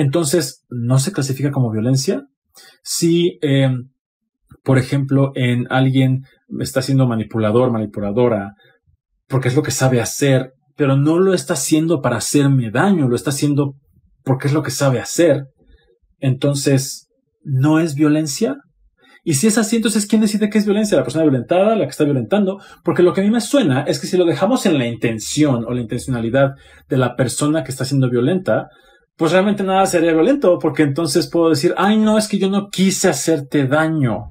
Entonces, ¿no se clasifica como violencia? Si, eh, por ejemplo, en alguien está siendo manipulador, manipuladora, porque es lo que sabe hacer, pero no lo está haciendo para hacerme daño, lo está haciendo porque es lo que sabe hacer. Entonces, ¿no es violencia? Y si es así, entonces ¿quién decide qué es violencia? La persona violentada, la que está violentando, porque lo que a mí me suena es que si lo dejamos en la intención o la intencionalidad de la persona que está siendo violenta, pues realmente nada sería violento, porque entonces puedo decir, ay no, es que yo no quise hacerte daño.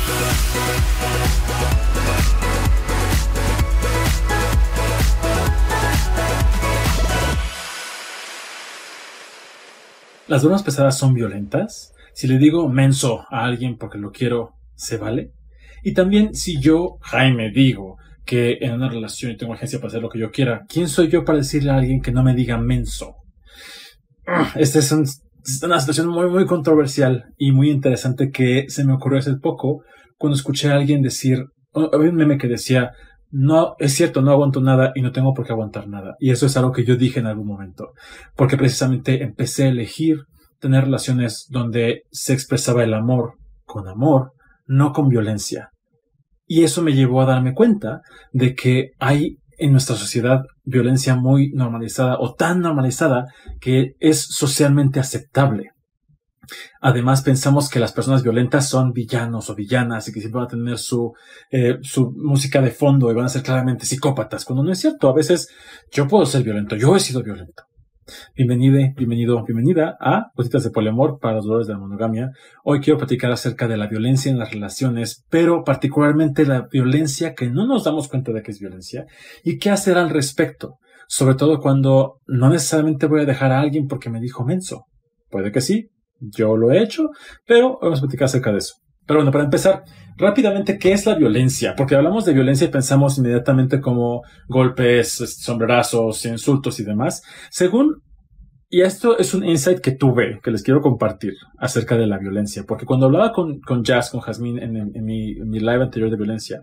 ¿Las bromas pesadas son violentas? Si le digo menso a alguien porque lo quiero, ¿se vale? Y también si yo, Jaime, digo que en una relación tengo agencia para hacer lo que yo quiera, ¿quién soy yo para decirle a alguien que no me diga menso? Este es un es una situación muy, muy controversial y muy interesante que se me ocurrió hace poco cuando escuché a alguien decir, había un meme que decía, no, es cierto, no aguanto nada y no tengo por qué aguantar nada. Y eso es algo que yo dije en algún momento, porque precisamente empecé a elegir tener relaciones donde se expresaba el amor con amor, no con violencia. Y eso me llevó a darme cuenta de que hay en nuestra sociedad violencia muy normalizada o tan normalizada que es socialmente aceptable. Además, pensamos que las personas violentas son villanos o villanas y que siempre van a tener su, eh, su música de fondo y van a ser claramente psicópatas, cuando no es cierto. A veces yo puedo ser violento, yo he sido violento. Bienvenida, bienvenido, bienvenida a Cositas de Poliamor para los dolores de la monogamia. Hoy quiero platicar acerca de la violencia en las relaciones, pero particularmente la violencia que no nos damos cuenta de que es violencia y qué hacer al respecto. Sobre todo cuando no necesariamente voy a dejar a alguien porque me dijo menso. Puede que sí, yo lo he hecho, pero vamos a platicar acerca de eso. Pero bueno, para empezar, rápidamente, ¿qué es la violencia? Porque hablamos de violencia y pensamos inmediatamente como golpes, sombrerazos, insultos y demás. Según, y esto es un insight que tuve, que les quiero compartir acerca de la violencia, porque cuando hablaba con, con Jazz, con Jasmine en, mi, live anterior de violencia,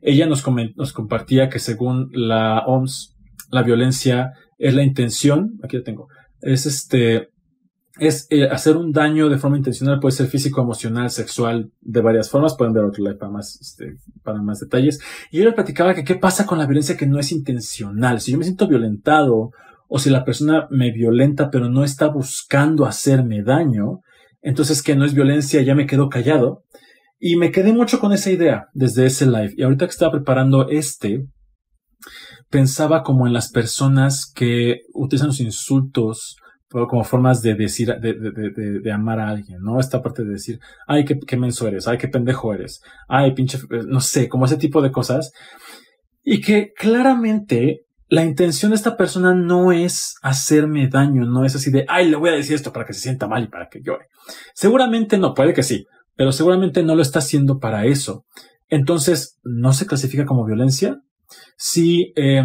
ella nos, nos compartía que según la OMS, la violencia es la intención, aquí lo tengo, es este, es eh, hacer un daño de forma intencional, puede ser físico, emocional, sexual, de varias formas. Pueden ver otro live para más, este, para más detalles. Y yo le platicaba que qué pasa con la violencia que no es intencional. Si yo me siento violentado o si la persona me violenta pero no está buscando hacerme daño, entonces que no es violencia, ya me quedo callado. Y me quedé mucho con esa idea desde ese live. Y ahorita que estaba preparando este, pensaba como en las personas que utilizan los insultos como formas de decir, de, de, de, amar a alguien, ¿no? Esta parte de decir, ay, qué, qué menso eres, ay, qué pendejo eres, ay, pinche, no sé, como ese tipo de cosas. Y que claramente la intención de esta persona no es hacerme daño, no es así de, ay, le voy a decir esto para que se sienta mal y para que llore. Seguramente no, puede que sí, pero seguramente no lo está haciendo para eso. Entonces, ¿no se clasifica como violencia? Si, eh,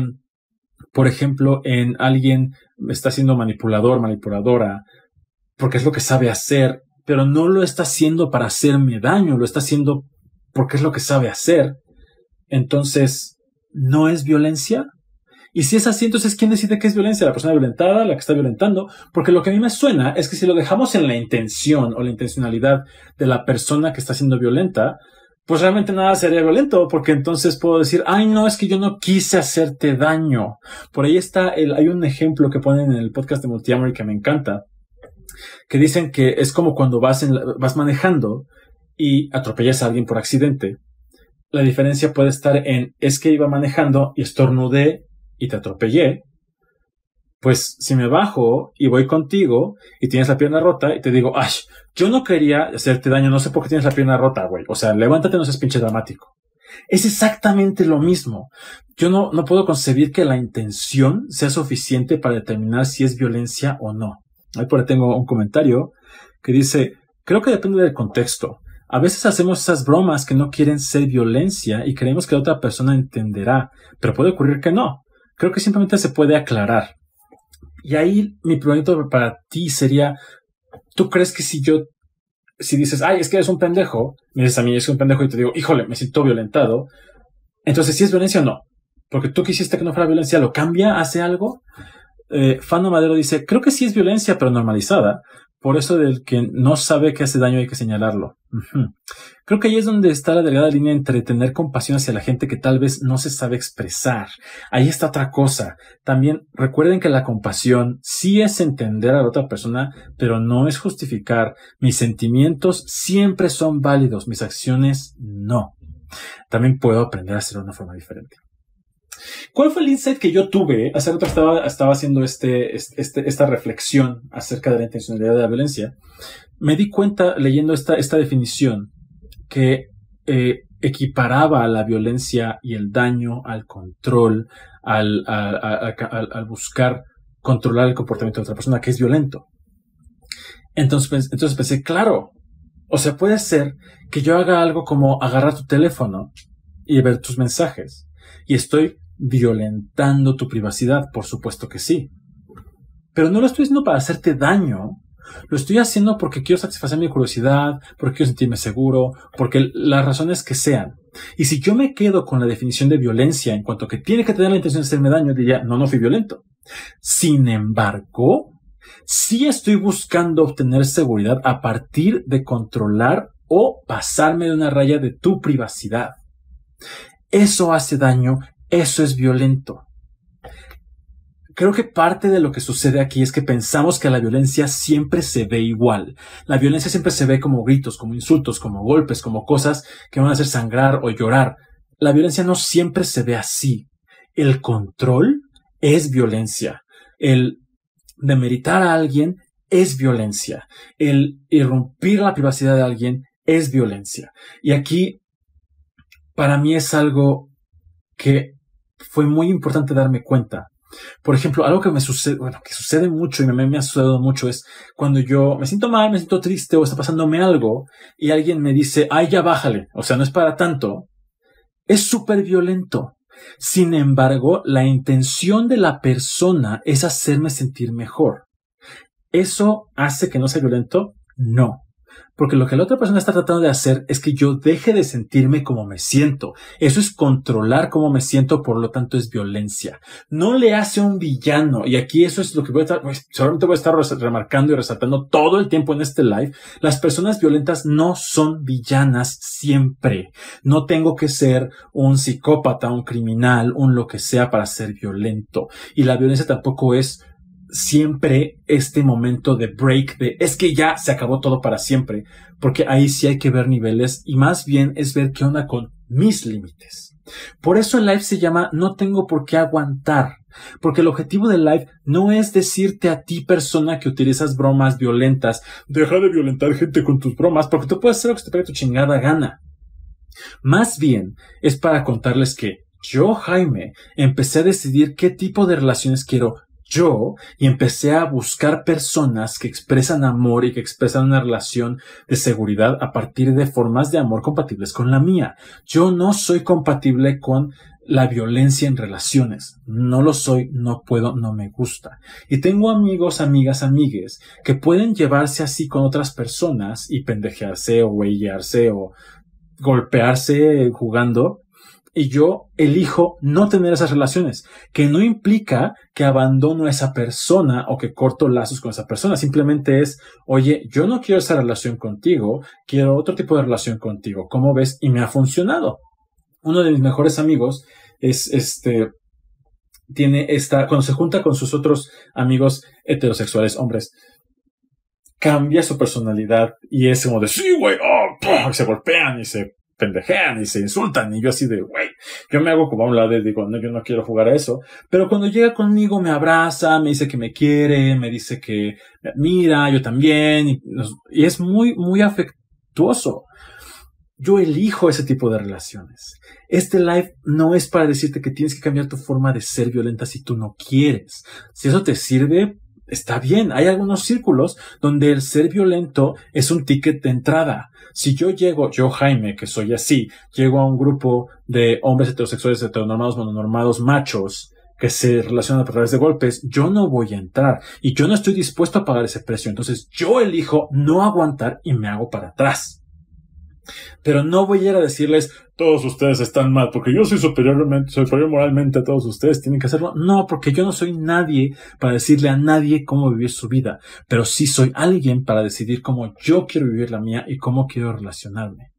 por ejemplo, en alguien está siendo manipulador, manipuladora, porque es lo que sabe hacer, pero no lo está haciendo para hacerme daño, lo está haciendo porque es lo que sabe hacer. Entonces, ¿no es violencia? Y si es así, entonces ¿quién decide qué es violencia? La persona violentada, la que está violentando, porque lo que a mí me suena es que si lo dejamos en la intención o la intencionalidad de la persona que está siendo violenta, pues realmente nada sería violento, porque entonces puedo decir, ay, no, es que yo no quise hacerte daño. Por ahí está, el, hay un ejemplo que ponen en el podcast de Multiamory que me encanta, que dicen que es como cuando vas, en, vas manejando y atropellas a alguien por accidente. La diferencia puede estar en, es que iba manejando y estornudé y te atropellé, pues si me bajo y voy contigo y tienes la pierna rota y te digo, ay, yo no quería hacerte daño, no sé por qué tienes la pierna rota, güey. O sea, levántate, no seas pinche dramático. Es exactamente lo mismo. Yo no, no puedo concebir que la intención sea suficiente para determinar si es violencia o no. Ahí por ahí tengo un comentario que dice, creo que depende del contexto. A veces hacemos esas bromas que no quieren ser violencia y creemos que la otra persona entenderá, pero puede ocurrir que no. Creo que simplemente se puede aclarar. Y ahí mi pregunta para ti sería, ¿tú crees que si yo, si dices, ay, es que eres un pendejo, me dices a mí, es un pendejo y te digo, híjole, me siento violentado, entonces si es violencia o no? Porque tú quisiste que no fuera violencia, ¿lo cambia? ¿Hace algo? Eh, Fano Madero dice, creo que sí es violencia, pero normalizada. Por eso del que no sabe que hace daño hay que señalarlo. Creo que ahí es donde está la delgada línea entre tener compasión hacia la gente que tal vez no se sabe expresar. Ahí está otra cosa. También recuerden que la compasión sí es entender a la otra persona, pero no es justificar. Mis sentimientos siempre son válidos, mis acciones no. También puedo aprender a hacerlo de una forma diferente. ¿Cuál fue el insight que yo tuve? Hace rato estaba, estaba haciendo este, este, esta reflexión acerca de la intencionalidad de la violencia. Me di cuenta leyendo esta, esta definición que eh, equiparaba la violencia y el daño al control, al, al, buscar controlar el comportamiento de otra persona que es violento. Entonces, entonces pensé, claro, o sea, puede ser que yo haga algo como agarrar tu teléfono y ver tus mensajes. Y estoy violentando tu privacidad, por supuesto que sí. Pero no lo estoy haciendo para hacerte daño. Lo estoy haciendo porque quiero satisfacer mi curiosidad, porque quiero sentirme seguro, porque las razones que sean. Y si yo me quedo con la definición de violencia en cuanto que tiene que tener la intención de hacerme daño, diría, no, no fui violento. Sin embargo, sí estoy buscando obtener seguridad a partir de controlar o pasarme de una raya de tu privacidad. Eso hace daño eso es violento. Creo que parte de lo que sucede aquí es que pensamos que la violencia siempre se ve igual. La violencia siempre se ve como gritos, como insultos, como golpes, como cosas que van a hacer sangrar o llorar. La violencia no siempre se ve así. El control es violencia. El demeritar a alguien es violencia. El irrumpir la privacidad de alguien es violencia. Y aquí, para mí es algo que fue muy importante darme cuenta. Por ejemplo, algo que me sucede, bueno, que sucede mucho y me, ha sucedido mucho es cuando yo me siento mal, me siento triste o está pasándome algo y alguien me dice, ay, ya bájale, o sea, no es para tanto, es súper violento. Sin embargo, la intención de la persona es hacerme sentir mejor. ¿Eso hace que no sea violento? No. Porque lo que la otra persona está tratando de hacer es que yo deje de sentirme como me siento. Eso es controlar cómo me siento, por lo tanto es violencia. No le hace un villano. Y aquí eso es lo que voy a estar, pues, seguramente voy a estar remarcando y resaltando todo el tiempo en este live. Las personas violentas no son villanas siempre. No tengo que ser un psicópata, un criminal, un lo que sea para ser violento. Y la violencia tampoco es siempre este momento de break, de es que ya se acabó todo para siempre, porque ahí sí hay que ver niveles y más bien es ver qué onda con mis límites. Por eso el live se llama No tengo por qué aguantar, porque el objetivo del live no es decirte a ti persona que utilizas bromas violentas, deja de violentar gente con tus bromas, porque tú puedes hacer lo que te pegue tu chingada gana. Más bien es para contarles que yo, Jaime, empecé a decidir qué tipo de relaciones quiero yo y empecé a buscar personas que expresan amor y que expresan una relación de seguridad a partir de formas de amor compatibles con la mía. Yo no soy compatible con la violencia en relaciones. No lo soy, no puedo, no me gusta. Y tengo amigos, amigas, amigues que pueden llevarse así con otras personas y pendejearse o huellarse o golpearse jugando y yo elijo no tener esas relaciones, que no implica que abandono a esa persona o que corto lazos con esa persona, simplemente es, oye, yo no quiero esa relación contigo, quiero otro tipo de relación contigo, ¿cómo ves? Y me ha funcionado. Uno de mis mejores amigos es este, tiene esta, cuando se junta con sus otros amigos heterosexuales, hombres, cambia su personalidad y es como de, sí, güey, oh, se golpean y se pendejean y se insultan y yo así de, güey, yo me hago como a un lado y digo, no, yo no quiero jugar a eso, pero cuando llega conmigo me abraza, me dice que me quiere, me dice que me admira, yo también, y, y es muy, muy afectuoso. Yo elijo ese tipo de relaciones. Este live no es para decirte que tienes que cambiar tu forma de ser violenta si tú no quieres. Si eso te sirve, está bien. Hay algunos círculos donde el ser violento es un ticket de entrada. Si yo llego, yo Jaime, que soy así, llego a un grupo de hombres heterosexuales, heteronormados, mononormados, machos, que se relacionan a través de golpes, yo no voy a entrar y yo no estoy dispuesto a pagar ese precio. Entonces yo elijo no aguantar y me hago para atrás. Pero no voy a ir a decirles, todos ustedes están mal, porque yo soy superiormente, superior moralmente a todos ustedes, tienen que hacerlo. No, porque yo no soy nadie para decirle a nadie cómo vivir su vida, pero sí soy alguien para decidir cómo yo quiero vivir la mía y cómo quiero relacionarme.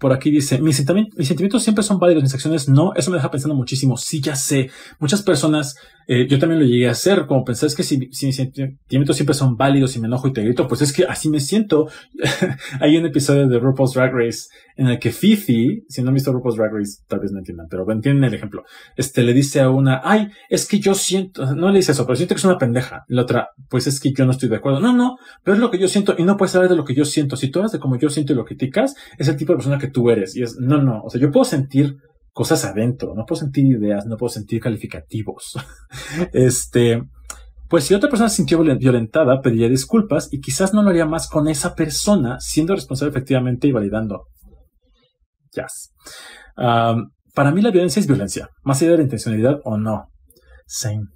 Por aquí dice, mis sentimientos, siempre son válidos, mis acciones no. Eso me deja pensando muchísimo. Sí, ya sé. Muchas personas, eh, yo también lo llegué a hacer, como pensar, es que si, mis sentimientos siempre son válidos y me enojo y te grito, pues es que así me siento. Hay un episodio de RuPaul's Drag Race en el que Fifi, si no han visto RuPaul's Drag Race, tal vez no entiendan, pero entienden el ejemplo. Este le dice a una, ay, es que yo siento, no le dice eso, pero siento que es una pendeja. La otra, pues es que yo no estoy de acuerdo. No, no, pero es lo que yo siento y no puedes hablar de lo que yo siento. Si tú hablas de cómo yo siento y lo criticas, es el tipo de persona que tú eres. Y es, no, no, o sea, yo puedo sentir cosas adentro, no puedo sentir ideas, no puedo sentir calificativos. este, pues si otra persona se sintió violentada, pediría disculpas y quizás no lo haría más con esa persona, siendo responsable efectivamente y validando Yes. para mí la violencia es violencia, más allá de la intencionalidad o no. Same.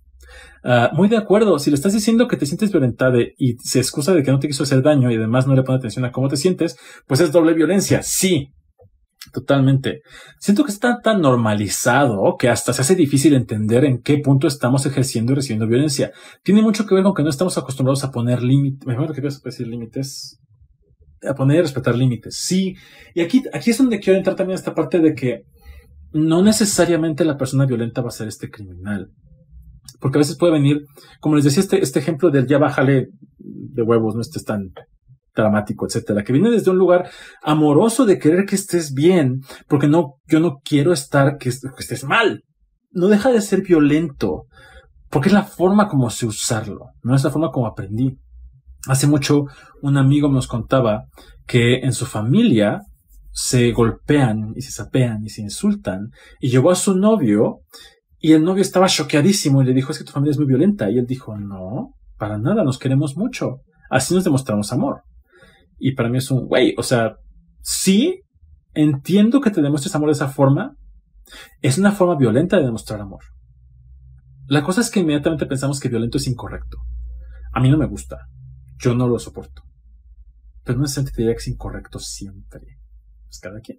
Ah, muy de acuerdo. Si le estás diciendo que te sientes violentada y se excusa de que no te quiso hacer daño y además no le pone atención a cómo te sientes, pues es doble violencia. Sí, totalmente. Siento que está tan normalizado que hasta se hace difícil entender en qué punto estamos ejerciendo y recibiendo violencia. Tiene mucho que ver con que no estamos acostumbrados a poner límites. Mejor que decir límites a poner y respetar límites. Sí. Y aquí, aquí es donde quiero entrar también esta parte de que no necesariamente la persona violenta va a ser este criminal. Porque a veces puede venir, como les decía, este, este ejemplo del ya bájale de huevos, no estés tan dramático, etcétera, que viene desde un lugar amoroso de querer que estés bien, porque no, yo no quiero estar, que, estés mal. No deja de ser violento, porque es la forma como sé usarlo, no es la forma como aprendí. Hace mucho un amigo nos contaba que en su familia se golpean y se sapean y se insultan y llevó a su novio y el novio estaba choqueadísimo y le dijo es que tu familia es muy violenta y él dijo no, para nada, nos queremos mucho, así nos demostramos amor. Y para mí es un güey, o sea, sí, entiendo que te demuestres amor de esa forma, es una forma violenta de demostrar amor. La cosa es que inmediatamente pensamos que violento es incorrecto. A mí no me gusta. Yo no lo soporto. Pero no es que que es incorrecto siempre. Es cada quien.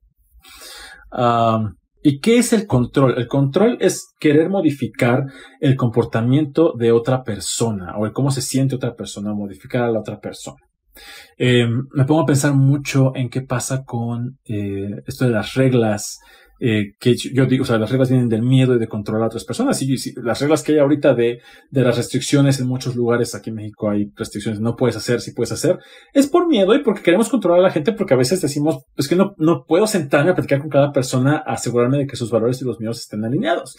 ¿Y qué es el control? El control es querer modificar el comportamiento de otra persona o el cómo se siente otra persona, modificar a la otra persona. Em, me pongo a pensar mucho en qué pasa con eh, esto de las reglas eh, que yo digo, o sea, las reglas vienen del miedo y de controlar a otras personas. Y, las reglas que hay ahorita de, de las restricciones en muchos lugares, aquí en México hay restricciones, no puedes hacer, si puedes hacer, es por miedo y porque queremos controlar a la gente, porque a veces decimos, es que no, no puedo sentarme a platicar con cada persona, a asegurarme de que sus valores y los míos estén alineados.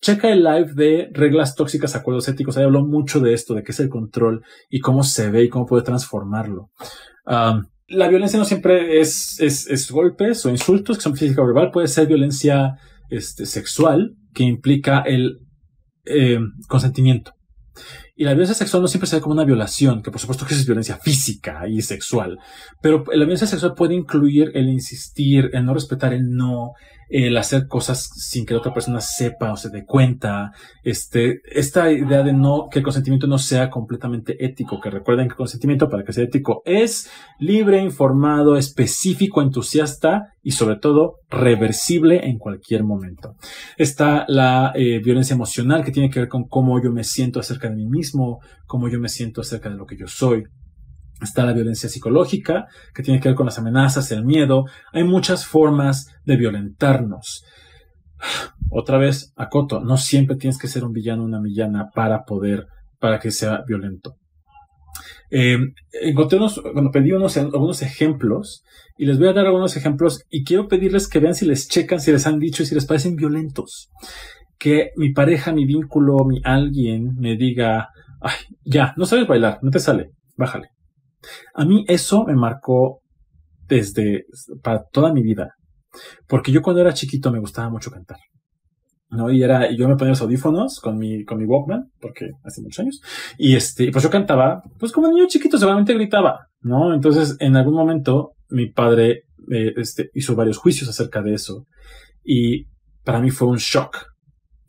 Checa el live de reglas tóxicas, acuerdos éticos. Ahí habló mucho de esto, de qué es el control y cómo se ve y cómo puede transformarlo. La violencia no siempre es, es, es, golpes o insultos que son física o verbal, puede ser violencia este, sexual que implica el eh, consentimiento. Y la violencia sexual no siempre se ve como una violación, que por supuesto que es violencia física y sexual, pero la violencia sexual puede incluir el insistir, el no respetar el no, el hacer cosas sin que la otra persona sepa o se dé cuenta, este, esta idea de no, que el consentimiento no sea completamente ético, que recuerden que el consentimiento para que sea ético es libre, informado, específico, entusiasta y sobre todo reversible en cualquier momento. Está la eh, violencia emocional que tiene que ver con cómo yo me siento acerca de mí mismo, cómo yo me siento acerca de lo que yo soy. Está la violencia psicológica, que tiene que ver con las amenazas, el miedo. Hay muchas formas de violentarnos. Otra vez, acoto, no siempre tienes que ser un villano o una villana para poder, para que sea violento. Eh, encontré unos, bueno, pedí unos, algunos ejemplos y les voy a dar algunos ejemplos y quiero pedirles que vean si les checan, si les han dicho y si les parecen violentos. Que mi pareja, mi vínculo, mi alguien me diga, ay, ya, no sabes bailar, no te sale, bájale. A mí eso me marcó desde para toda mi vida. Porque yo cuando era chiquito me gustaba mucho cantar. ¿no? Y era, yo me ponía los audífonos con mi, con mi Walkman, porque hace muchos años, y este, pues yo cantaba, pues como niño chiquito, seguramente gritaba, ¿no? Entonces, en algún momento, mi padre, eh, este, hizo varios juicios acerca de eso, y para mí fue un shock.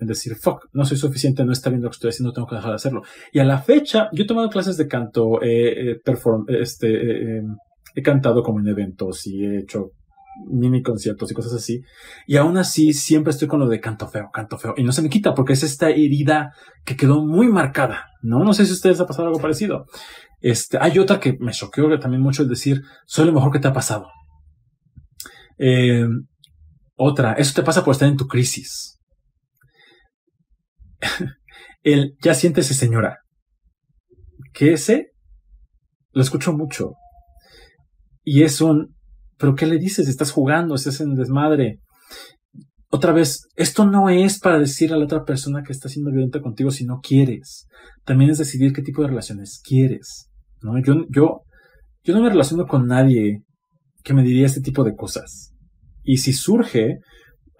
Es decir, fuck, no soy suficiente, no está bien lo que estoy haciendo, tengo que dejar de hacerlo. Y a la fecha, yo he tomado clases de canto, eh, perform, este, eh, em, he cantado como en eventos y he hecho mini conciertos y cosas así. Y aún así siempre estoy con lo de canto feo, canto feo. Y no se me quita porque es esta herida que quedó muy marcada. No, no sé si a ustedes ha pasado algo parecido. Este, hay otra que me choqueó también mucho, es decir, soy lo mejor que te ha pasado. Eh, otra, eso te pasa por estar en tu crisis. El ya siéntese señora. Que ese lo escucho mucho. Y es un pero ¿qué le dices? Estás jugando, estás en desmadre. Otra vez, esto no es para decir a la otra persona que está siendo violenta contigo si no quieres. También es decidir qué tipo de relaciones quieres. ¿no? Yo, yo, yo no me relaciono con nadie que me diría este tipo de cosas. Y si surge,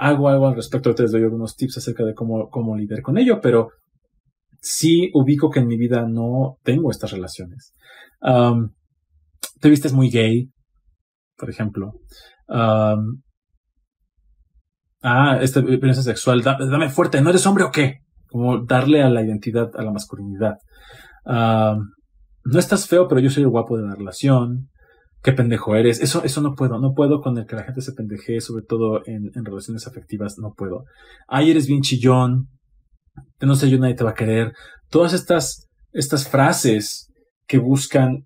hago algo al respecto. Te les doy algunos tips acerca de cómo, cómo lidiar con ello, pero sí ubico que en mi vida no tengo estas relaciones. te vistes muy gay, por ejemplo. ah, esta experiencia sexual, dame, fuerte, ¿no eres hombre o qué? Como darle a la identidad, a la masculinidad. no estás feo, pero yo soy el guapo de la relación. Qué pendejo eres. Eso, eso no puedo. No puedo con el que la gente se pendeje, sobre todo en, en relaciones afectivas. No puedo. Ay, eres bien chillón. No sé yo, nadie te va a querer. Todas estas, estas frases que buscan,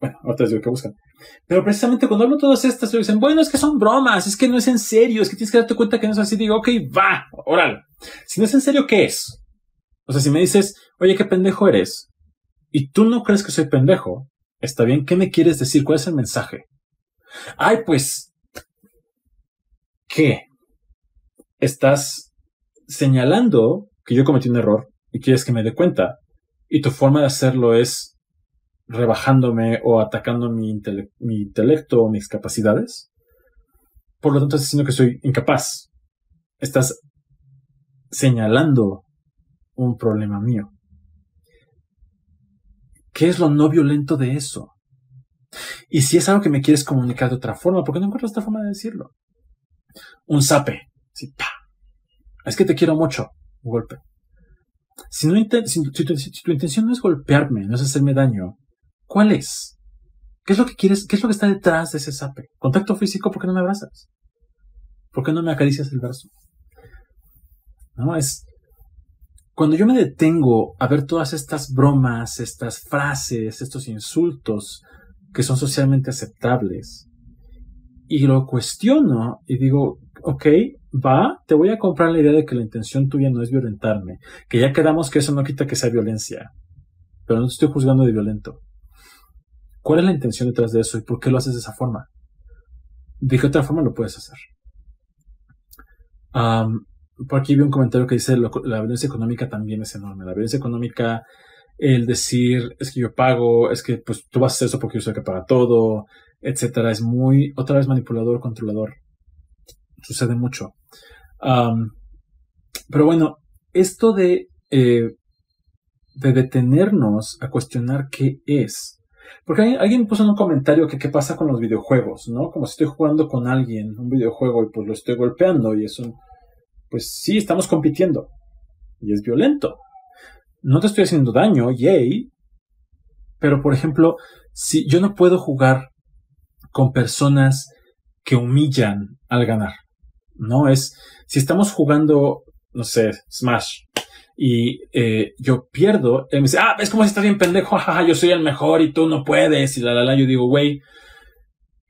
bueno, otras digo que buscan, pero precisamente cuando hablo todas estas, dicen, bueno, es que son bromas, es que no es en serio, es que tienes que darte cuenta que no es así. Digo, ok, va, órale. Si no es en serio, ¿qué es? O sea, si me dices, oye, qué pendejo eres, y tú no crees que soy pendejo, está bien, ¿qué me quieres decir? ¿Cuál es el mensaje? Ay, pues, ¿qué? Estás señalando que yo cometí un error y quieres que me dé cuenta, y tu forma de hacerlo es rebajándome o atacando mi, intelecto o mis capacidades. Por lo tanto, estás diciendo que soy incapaz. Estás señalando un problema mío. ¿Qué es lo no violento de eso? Y si es algo que me quieres comunicar de otra forma, ¿por qué no encuentras otra forma de decirlo? Un zape. Es que te quiero mucho. Un golpe. Si, no tu intención no es golpearme, no es hacerme daño, ¿Cuál es? ¿Qué es lo que quieres? ¿Qué es lo que está detrás de ese sape? Contacto físico, ¿por qué no me abrazas? ¿Por qué no me acaricias el brazo? No, es cuando yo me detengo a ver todas estas bromas, estas frases, estos insultos que son socialmente aceptables y lo cuestiono y digo, ok, va, te voy a comprar la idea de que la intención tuya no es violentarme, que ya quedamos que eso no quita que sea violencia, pero no te estoy juzgando de violento. ¿Cuál es la intención detrás de eso y por qué lo haces de esa forma? ¿De qué otra forma lo puedes hacer? Por aquí vi un comentario que dice la violencia económica también es enorme. La violencia económica, el decir es que yo pago, es que pues tú vas a hacer eso porque yo soy el que paga todo, etcétera, es muy otra vez manipulador, controlador. Sucede mucho. pero bueno, esto de, eh, de detenernos a cuestionar qué es porque alguien puso en un comentario que qué pasa con los videojuegos, ¿no? Como si estoy jugando con alguien un videojuego y pues lo estoy golpeando y eso, pues sí, estamos compitiendo y es violento. No te estoy haciendo daño, yay, pero por ejemplo, si yo no puedo jugar con personas que humillan al ganar, ¿no? Es, si estamos jugando, no sé, Smash, y eh, yo pierdo, él me dice, ah, es como si estás bien pendejo, jaja, yo soy el mejor y tú no puedes, y la la la, yo digo, güey,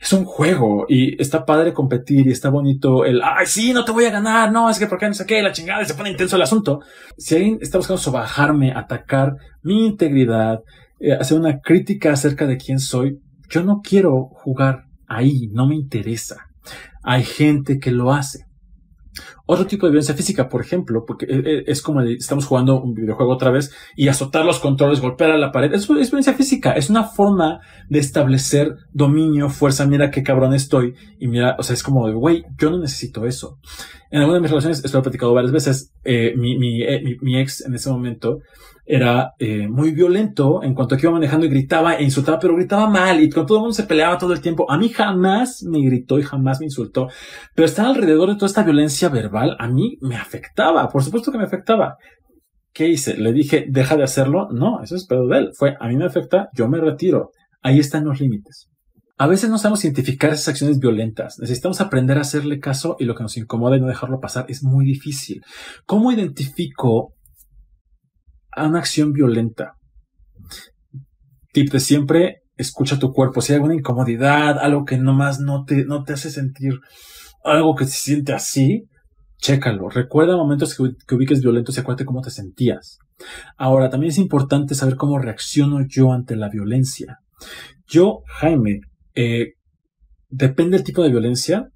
es un juego y está padre competir y está bonito el, ay, sí, no te voy a ganar, no, es que porque no sé qué, la chingada, se pone intenso el asunto. Si alguien está buscando sobajarme, atacar mi integridad, eh, hacer una crítica acerca de quién soy, yo no quiero jugar ahí, no me interesa. Hay gente que lo hace. Otro tipo de violencia física, por ejemplo, porque eh, eh, es como estamos jugando un videojuego otra vez y azotar los controles, golpear a la pared. Eso es violencia física. Es una forma de establecer dominio, fuerza. Mira qué cabrón estoy. Y mira, o sea, es como de, güey, yo no necesito eso. En alguna de mis relaciones, esto lo he platicado varias veces, eh, mi, ex en ese momento era muy violento en cuanto que iba manejando y gritaba e insultaba, pero gritaba mal y con todo el mundo se peleaba todo el tiempo. A mí jamás me gritó y jamás me insultó, pero estar alrededor de toda esta violencia verbal a mí me afectaba, por supuesto que me afectaba. ¿Qué hice? ¿Le dije, deja de hacerlo? No, eso es pedo de él. Fue, a mí me afecta, yo me retiro. Ahí están los límites. A veces no sabemos identificar esas acciones violentas. Necesitamos aprender a hacerle caso y lo que nos incomoda y no dejarlo pasar es muy difícil. ¿Cómo identifico a una acción violenta? Tip de siempre, escucha tu cuerpo. Si hay alguna incomodidad, algo que nomás no te, no te hace sentir algo que se siente así, Chécalo. Recuerda momentos que, ubiques violentos y acuérdate cómo te sentías. Ahora, también es importante saber cómo reacciono yo ante la violencia. Yo, Jaime, eh, depende del tipo de violencia,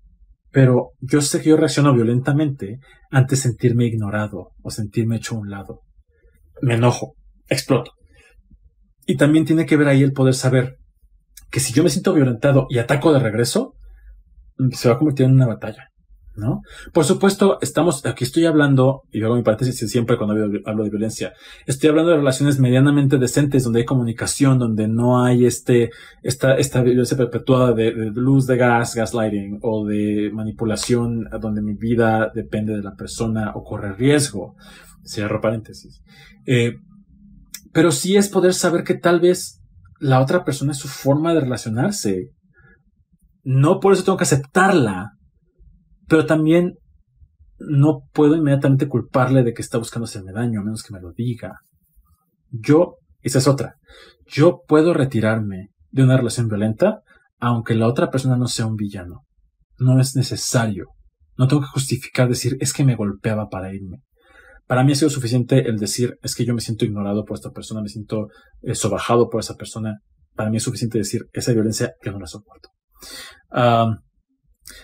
pero yo sé que yo reacciono violentamente ante sentirme ignorado o sentirme hecho a un lado. Me enojo, exploto. Y también tiene que ver ahí el poder saber que si yo me siento violentado y ataco de regreso, se va a convertir en una batalla. ¿no? Por supuesto, estamos, aquí estoy hablando, y luego mi paréntesis siempre cuando hablo de violencia, estoy hablando de relaciones medianamente decentes, donde hay comunicación, donde no hay este, esta, esta violencia perpetuada de, luz de gas, gaslighting, o de manipulación, donde mi vida depende de la persona o corre riesgo. Cierro paréntesis. Eh, pero sí es poder saber que tal vez la otra persona es su forma de relacionarse. No por eso tengo que aceptarla, pero también no puedo inmediatamente culparle de que está buscando hacerme daño, a menos que me lo diga. Yo, esa es otra, yo puedo retirarme de una relación violenta aunque la otra persona no sea un villano. No es necesario. No tengo que justificar decir es que me golpeaba para irme. Para mí ha sido suficiente el decir es que yo me siento ignorado por esta persona, me siento eh, sobajado por esa persona. Para mí es suficiente decir esa violencia yo no la soporto.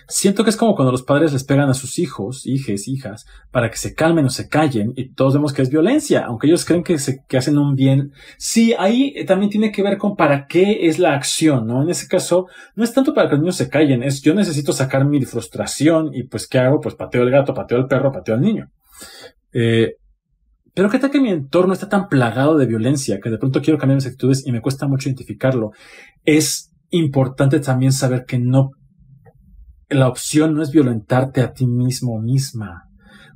Siento que es como cuando los padres les pegan a sus hijos, hijes, hijas, para que se calmen o se callen y todos vemos que es violencia, aunque ellos creen que, se, que hacen un bien. Sí, ahí también tiene que ver con para qué es la acción, ¿no? En ese caso, no es tanto para que los niños se callen, es yo necesito sacar mi frustración y pues ¿qué hago? Pues pateo el gato, pateo el perro, pateo al niño. Eh, pero qué tal que mi entorno está tan plagado de violencia que de pronto quiero cambiar mis actitudes y me cuesta mucho identificarlo. Es importante también saber que no la opción no es violentarte a ti mismo misma.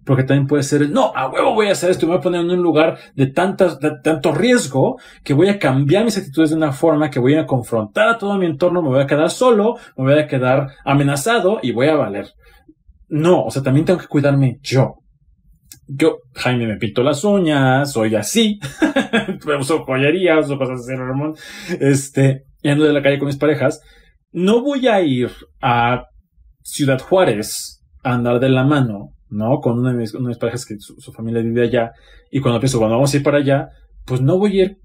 Porque también puede ser, no, a huevo voy a hacer esto, me voy a poner en un lugar de, tantas, tanto riesgo que voy a cambiar mis actitudes de una forma que voy a confrontar a todo mi entorno, me voy a quedar solo, me voy a quedar amenazado y voy a valer. No, o sea, también tengo que cuidarme yo. Yo, Jaime, me pinto las uñas, soy así, uso joyería, uso cosas así, Ramón, este, y ando de la calle con mis parejas. No voy a ir a Ciudad Juárez a andar de la mano, ¿no? Con una de mis, parejas que su, familia vive allá. Y cuando pienso, cuando vamos a ir para allá, pues no voy a ir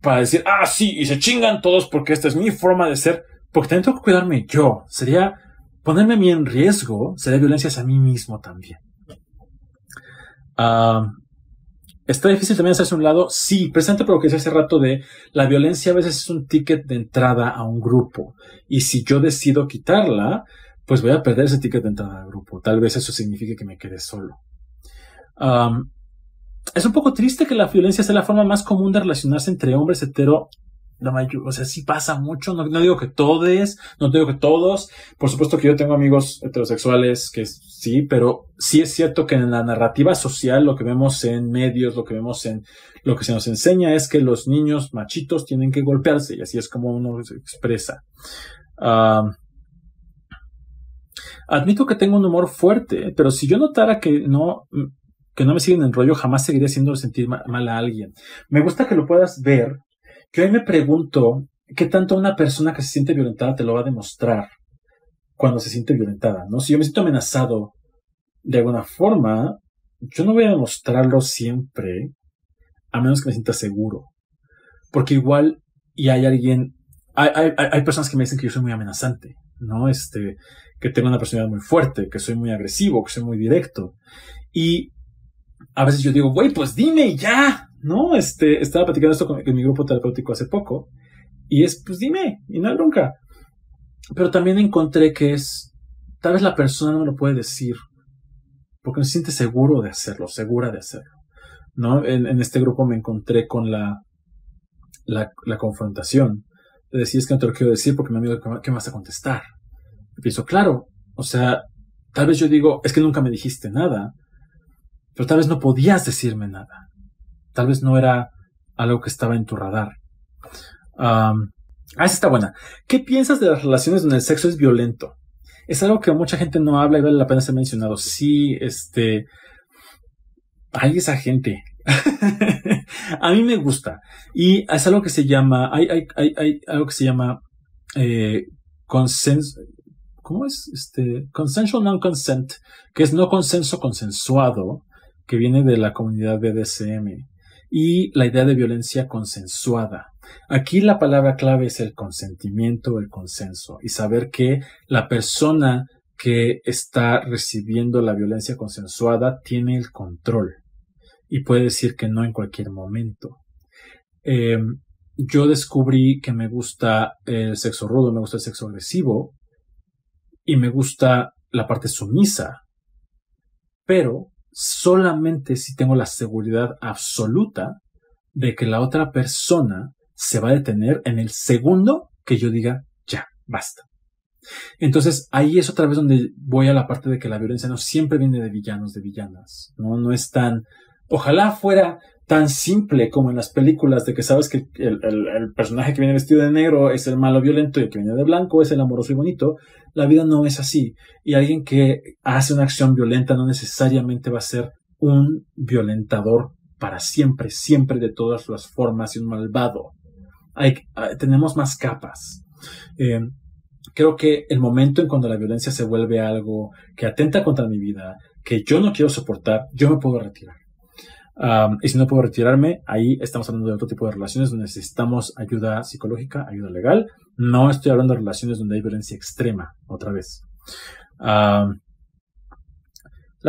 para decir, ah, sí, y se chingan todos porque esta es mi forma de ser. Porque también tengo que cuidarme yo. Sería ponerme a mí en riesgo, sería violencia hacia mí mismo también. Ah... ¿Está difícil también hacerse un lado? Sí, presente por lo que decía hace rato de la violencia a veces es un ticket de entrada a un grupo. Y si yo decido quitarla, pues voy a perder ese ticket de entrada al grupo. Tal vez eso signifique que me quede solo. es un poco triste que la violencia sea la forma más común de relacionarse entre hombres hetero. La mayor, o sea, sí pasa mucho. No, digo que todos, no digo que todos. Por supuesto que yo tengo amigos heterosexuales que sí, pero sí es cierto que en la narrativa social, lo que vemos en medios, lo que vemos en lo que se nos enseña es que los niños machitos tienen que golpearse y así es como uno se expresa. Admito que tengo un humor fuerte, pero si yo notara que no, que no me siguen en rollo, jamás seguiría haciendo sentir mal a alguien. Me gusta que lo puedas ver, que hoy me pregunto qué tanto una persona que se siente violentada te lo va a demostrar cuando se siente violentada, ¿no? Si yo me siento amenazado de alguna forma, yo no voy a demostrarlo siempre, a menos que me sienta seguro. Porque igual, y hay alguien, hay, hay, hay personas que me dicen que yo soy muy amenazante, ¿no? Este, que tengo una personalidad muy fuerte, que soy muy agresivo, que soy muy directo. Y a veces yo digo, güey, pues dime ya, ¿no? Este, estaba platicando esto con, mi grupo terapéutico hace poco. Y es, pues dime, y no hay bronca. Pero también encontré que es, tal vez la persona no me lo puede decir porque no se siente seguro de hacerlo, segura de hacerlo. ¿no? En, este grupo me encontré con la, la, confrontación. De decir, es que no te lo quiero decir porque me amigo, ¿qué me vas a contestar? Y pienso, claro, o sea, tal vez yo digo, es que nunca me dijiste nada, pero tal vez no podías decirme nada. Tal vez no era algo que estaba en tu radar. ah, esa está buena. ¿Qué piensas de las relaciones donde el sexo es violento? Es algo que mucha gente no habla y vale la pena ser mencionado. Sí, este, hay esa gente. a mí me gusta. Y es algo que se llama, hay, hay, hay, hay algo que se llama eh. ¿Cómo es? Este, consensual non-consent, que es no consenso consensuado, que viene de la comunidad BDSM. Y la idea de violencia consensuada. Aquí la palabra clave es el consentimiento, el consenso, y saber que la persona que está recibiendo la violencia consensuada tiene el control y puede decir que no en cualquier momento. Eh, yo descubrí que me gusta el sexo rudo, me gusta el sexo agresivo y me gusta la parte sumisa, pero solamente si tengo la seguridad absoluta de que la otra persona se va a detener en el segundo que yo diga, ya, basta. Entonces ahí es otra vez donde voy a la parte de que la violencia no siempre viene de villanos, de villanas, no, no es tan Ojalá fuera tan simple como en las películas de que sabes que el, personaje que viene vestido de negro es el malo violento y el que viene de blanco es el amoroso y bonito. La vida no es así. Y alguien que hace una acción violenta no necesariamente va a ser un violentador para siempre, siempre de todas las formas y un malvado. Hay, ah, tenemos más capas. Eh, creo que el momento en cuando la violencia se vuelve algo que atenta contra mi vida, que yo no quiero soportar, yo me puedo retirar y si no puedo retirarme, ahí estamos hablando de otro tipo de relaciones donde necesitamos ayuda psicológica, ayuda legal. No estoy hablando de relaciones donde hay violencia extrema, otra vez. la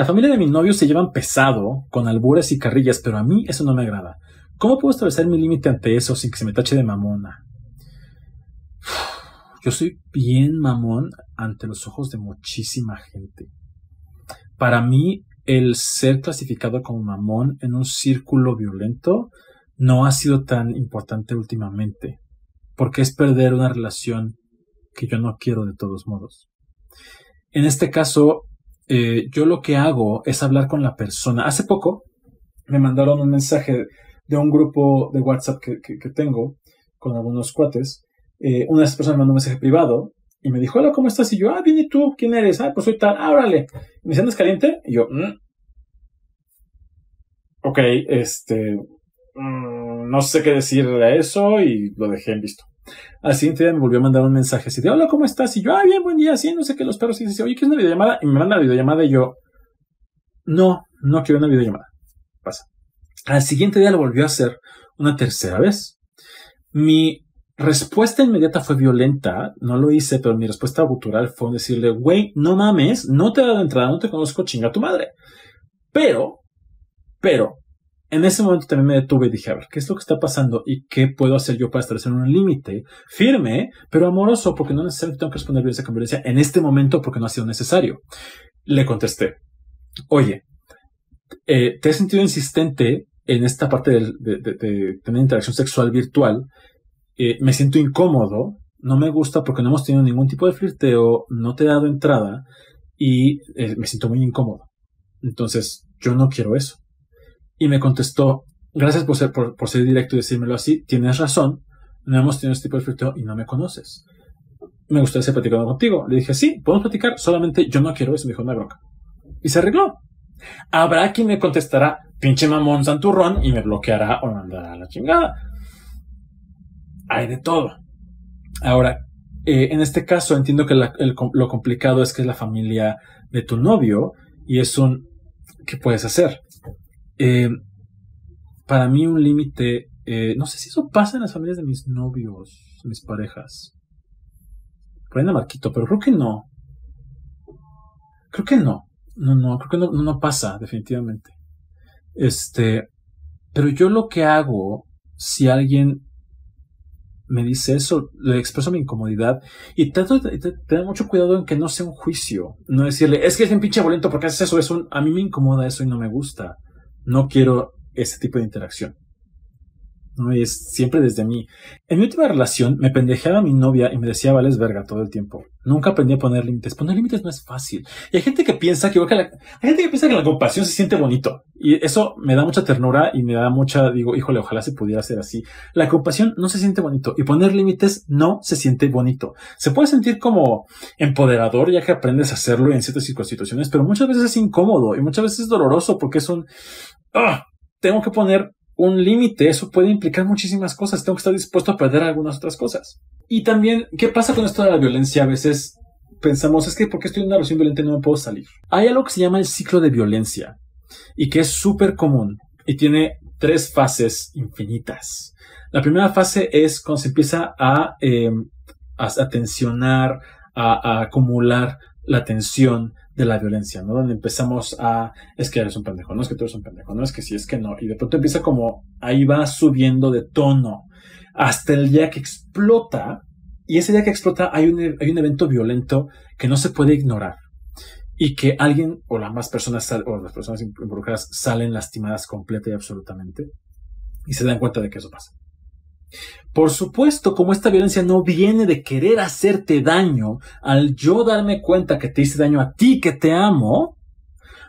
familia de mi novio se llevan pesado, con albures y carrillas, pero a mí eso no me agrada. ¿Cómo puedo establecer mi límite ante eso sin que se me tache de mamona? Yo soy bien mamón ante los ojos de muchísima gente. Para mí, el ser clasificado como mamón en un círculo violento no ha sido tan importante últimamente, porque es perder una relación que yo no quiero de todos modos. En este caso, eh, yo lo que hago es hablar con la persona. Hace poco me mandaron un mensaje de un grupo de WhatsApp que, tengo con algunos cuates. Eh, una de esas personas me mandó un mensaje privado y me dijo, hola, ¿cómo estás? Y yo, ah, bien, ¿y tú? ¿Quién eres? Ah, pues soy tal, ah, órale. ¿Me sientes caliente? Y yo, mm". ok, este, mm, no sé qué decirle a eso y lo dejé en visto. Al siguiente día me volvió a mandar un mensaje así de, hola, ¿cómo estás? Y yo, ah, bien, buen día, sí, no sé qué, los perros. Y dice, oye, ¿quieres una videollamada? Y me manda la videollamada y yo, no, no quiero una videollamada. Pasa. Al siguiente día lo volvió a hacer una tercera vez. Mi respuesta inmediata fue violenta, no lo hice, pero mi respuesta gutural fue decirle, güey, no mames, no te he dado entrada, no te conozco, chinga tu madre. Pero, pero, en ese momento también me detuve y dije, a ver, ¿qué es lo que está pasando y qué puedo hacer yo para establecer un límite firme, pero amoroso, porque no necesariamente tengo que responder violencia con violencia en este momento porque no ha sido necesario? Le contesté, oye, eh, te he sentido insistente en esta parte de, de tener interacción sexual virtual eh, me siento incómodo, no me gusta porque no hemos tenido ningún tipo de flirteo, no te he dado entrada y eh, me siento muy incómodo. Entonces, yo no quiero eso. Y me contestó, gracias por ser, por, ser directo y decírmelo así, tienes razón, no hemos tenido este tipo de flirteo y no me conoces. Me gustaría ser platicando contigo. Le dije, sí, podemos platicar, solamente yo no quiero eso. Me dijo, no hay Y se arregló. Habrá quien me contestará, pinche mamón santurrón, y me bloqueará o mandará a la chingada hay de todo. Ahora, eh, en este caso entiendo que lo complicado es que es la familia de tu novio y es un, ¿qué puedes hacer? Eh, para mí un límite, eh, no sé si eso pasa en las familias de mis novios, mis parejas. por Marquito, pero creo que no. Creo que no. No, no, creo que no, no pasa, definitivamente. Este, pero yo lo que hago, si alguien me dice eso, le expreso mi incomodidad y trato de, tener mucho cuidado en que no sea un juicio. No decirle, es que es un pinche bolento porque haces eso, eso, a mí me incomoda eso y no me gusta. No quiero ese tipo de interacción. ¿No? Y es siempre desde mí. En mi última relación me pendejeaba a mi novia y me decía vales verga todo el tiempo. Nunca aprendí a poner límites. Poner límites no es fácil. Y hay gente que piensa que, la, hay gente que piensa que la compasión se siente bonito. Y eso me da mucha ternura y me da mucha, digo, híjole, ojalá se pudiera hacer así. La compasión no se siente bonito y poner límites no se siente bonito. Se puede sentir como empoderador ya que aprendes a hacerlo en ciertas situaciones, pero muchas veces es incómodo y muchas veces es doloroso porque es un, ah, tengo que poner un límite, eso puede implicar muchísimas cosas. Tengo que estar dispuesto a perder algunas otras cosas. Y también, ¿qué pasa con esto de la violencia? A veces pensamos, es que porque estoy en una relación violenta no me puedo salir. Hay algo que se llama el ciclo de violencia y que es súper común y tiene tres fases infinitas. La primera fase es cuando se empieza a, eh, a, tensionar, a acumular la tensión, de la violencia, ¿no? Donde empezamos a, es que eres un pendejo, no es que tú eres un pendejo, no es que sí, es que no. Y de pronto empieza como, ahí va subiendo de tono hasta el día que explota. Y ese día que explota hay un, hay un evento violento que no se puede ignorar. Y que alguien o las más personas o las personas involucradas salen lastimadas completa y absolutamente. Y se dan cuenta de que eso pasa. Por supuesto, como esta violencia no viene de querer hacerte daño, al yo darme cuenta que te hice daño a ti, que te amo,